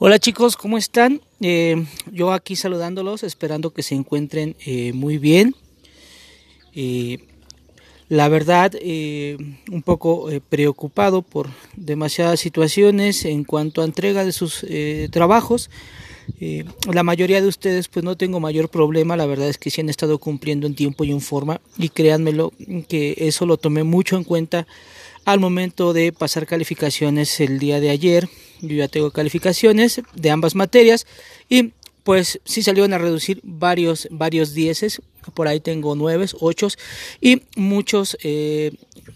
Hola chicos, ¿cómo están? Eh, yo aquí saludándolos, esperando que se encuentren eh, muy bien. Eh, la verdad, un poco preocupado por demasiadas situaciones en cuanto a entrega de sus trabajos. la mayoría de ustedes pues no tengo mayor problema, la verdad es que sí han estado cumpliendo en tiempo y en forma y créanmelo que eso lo tomé mucho en cuenta al momento de pasar calificaciones el día de ayer. Yo ya tengo calificaciones de ambas materias y pues sí salieron a reducir varios, varios dieces. Por ahí tengo nueve, ocho y muchos eh,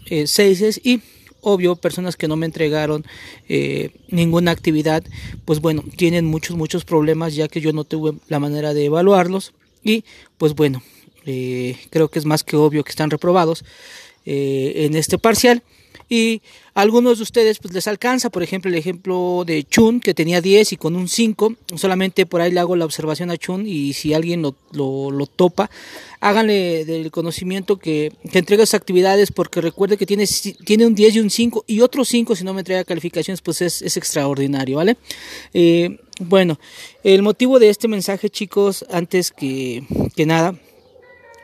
eh, seises y obvio personas que no me entregaron eh, ninguna actividad pues bueno tienen muchos muchos problemas ya que yo no tuve la manera de evaluarlos y pues bueno eh, creo que es más que obvio que están reprobados en este parcial y a algunos de ustedes pues les alcanza, por ejemplo, el ejemplo de Chun, que tenía 10 y con un 5, solamente por ahí le hago la observación a Chun y si alguien lo, lo, topa, háganle del conocimiento que, que entrega esas actividades porque recuerde que tiene, tiene un 10 y un 5 y otro 5 si no me entrega calificaciones pues es, es extraordinario, ¿vale? Eh, bueno, el motivo de este mensaje chicos, antes que, que nada,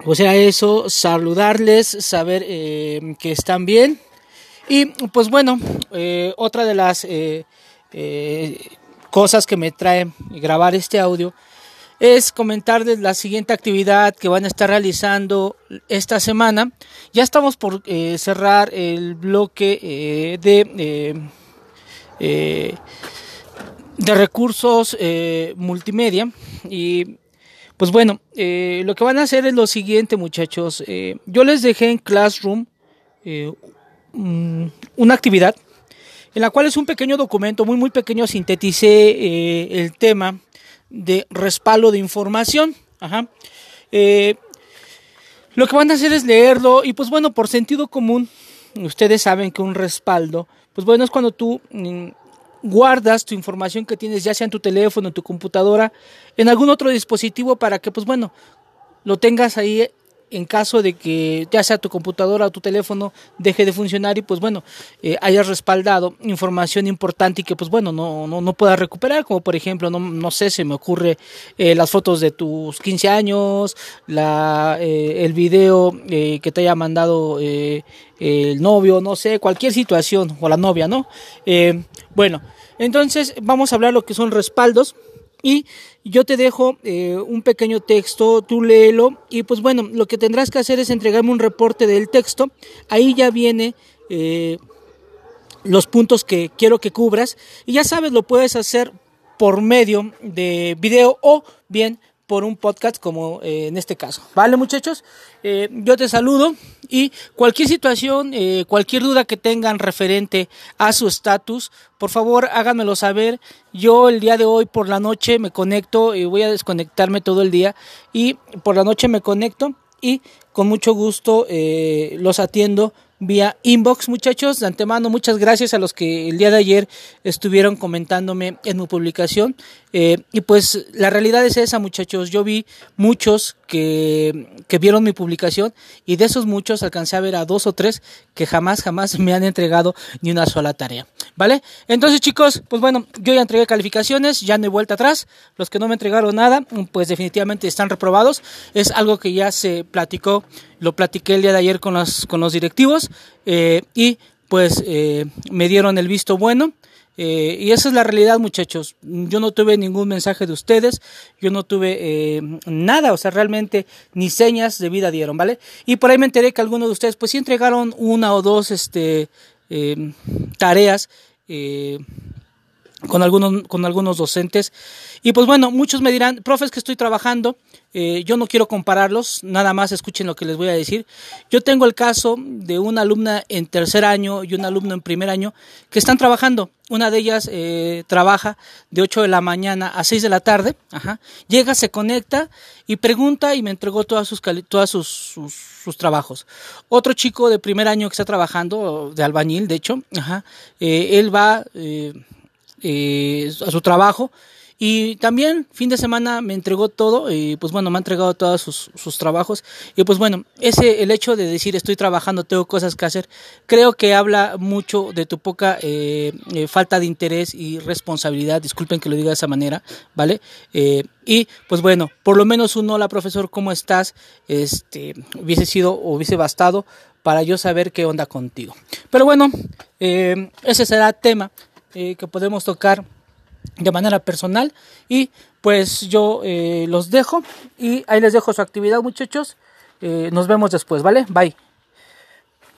o sea, eso, saludarles, saber eh, que están bien, y pues bueno, eh, otra de las eh, eh, cosas que me trae grabar este audio es comentarles la siguiente actividad que van a estar realizando esta semana. Ya estamos por cerrar el bloque de, de recursos multimedia y pues bueno, lo que van a hacer es lo siguiente muchachos. yo les dejé en Classroom Mm, una actividad en la cual es un pequeño documento, muy muy pequeño, sinteticé eh, el tema de respaldo de información. Eh, lo que van a hacer es leerlo y pues bueno, por sentido común, ustedes saben que un respaldo, pues bueno, es cuando tú mm, guardas tu información que tienes ya sea en tu teléfono, en tu computadora, en algún otro dispositivo para que pues bueno, lo tengas ahí en caso de que ya sea tu computadora o tu teléfono deje de funcionar y pues bueno, eh, hayas respaldado información importante y que pues bueno, no, no, no puedas recuperar, como por ejemplo, no, no sé, se me ocurre eh, las fotos de tus 15 años, la, eh, el video que te haya mandado el novio, no sé, cualquier situación, o la novia, ¿no? bueno, entonces vamos a hablar lo que son respaldos y yo te dejo eh, un pequeño texto, tú léelo y pues bueno, lo que tendrás que hacer es entregarme un reporte del texto, ahí ya viene eh, los puntos que quiero que cubras y ya sabes, lo puedes hacer por medio de video o bien por un podcast como eh, en este caso. Vale muchachos, eh, yo te saludo y cualquier situación, eh, cualquier duda que tengan referente a su estatus, por favor háganmelo saber. Yo el día de hoy por la noche me conecto y voy a desconectarme todo el día y por la noche me conecto y con mucho gusto los atiendo vía inbox, muchachos. De antemano, muchas gracias a los que el día de ayer estuvieron comentándome en mi publicación. Eh, y pues la realidad es esa, muchachos. Yo vi muchos que, que, vieron mi publicación y de esos muchos alcancé a ver a dos o tres que jamás, jamás me han entregado ni una sola tarea. ¿Vale? Entonces, chicos, pues bueno, yo ya entregué calificaciones, ya no hay vuelta atrás. Los que no me entregaron nada, pues definitivamente están reprobados. Es algo que ya se platicó, lo platiqué el día de ayer con los, con los directivos eh, y pues eh, me dieron el visto bueno. Eh, y esa es la realidad, muchachos. Yo no tuve ningún mensaje de ustedes, yo no tuve eh, nada, o sea, realmente ni señas de vida dieron, ¿vale? Y por ahí me enteré que algunos de ustedes, pues sí entregaron una o dos este, eh, tareas con algunos, con algunos docentes. Y pues bueno, muchos me dirán, profes que estoy trabajando, eh, yo no quiero compararlos, nada más escuchen lo que les voy a decir. Yo tengo el caso de una alumna en tercer año y un alumno en primer año que están trabajando. Una de ellas eh, trabaja de 8 de la mañana a 6 de la tarde, ajá. llega, se conecta y pregunta y me entregó todas sus, todas sus, sus, trabajos. Otro chico de primer año que está trabajando, de albañil, de hecho, ajá, eh, él va... Eh, a su trabajo Y también fin de semana me entregó todo, y pues bueno, me ha entregado todos sus, trabajos. Y pues bueno, ese, el hecho de decir estoy trabajando, tengo cosas que hacer, creo que habla mucho de tu poca eh, eh, falta de interés y responsabilidad, disculpen que lo diga de esa manera, ¿vale? Eh, y pues bueno, por lo menos un hola profesor, ¿cómo estás? Este, hubiese sido, hubiese bastado para yo saber qué onda contigo. Pero bueno, eh, ese será tema eh, que podemos tocar de manera personal y pues yo eh, los dejo y ahí les dejo su actividad muchachos. nos vemos después, ¿vale? Bye.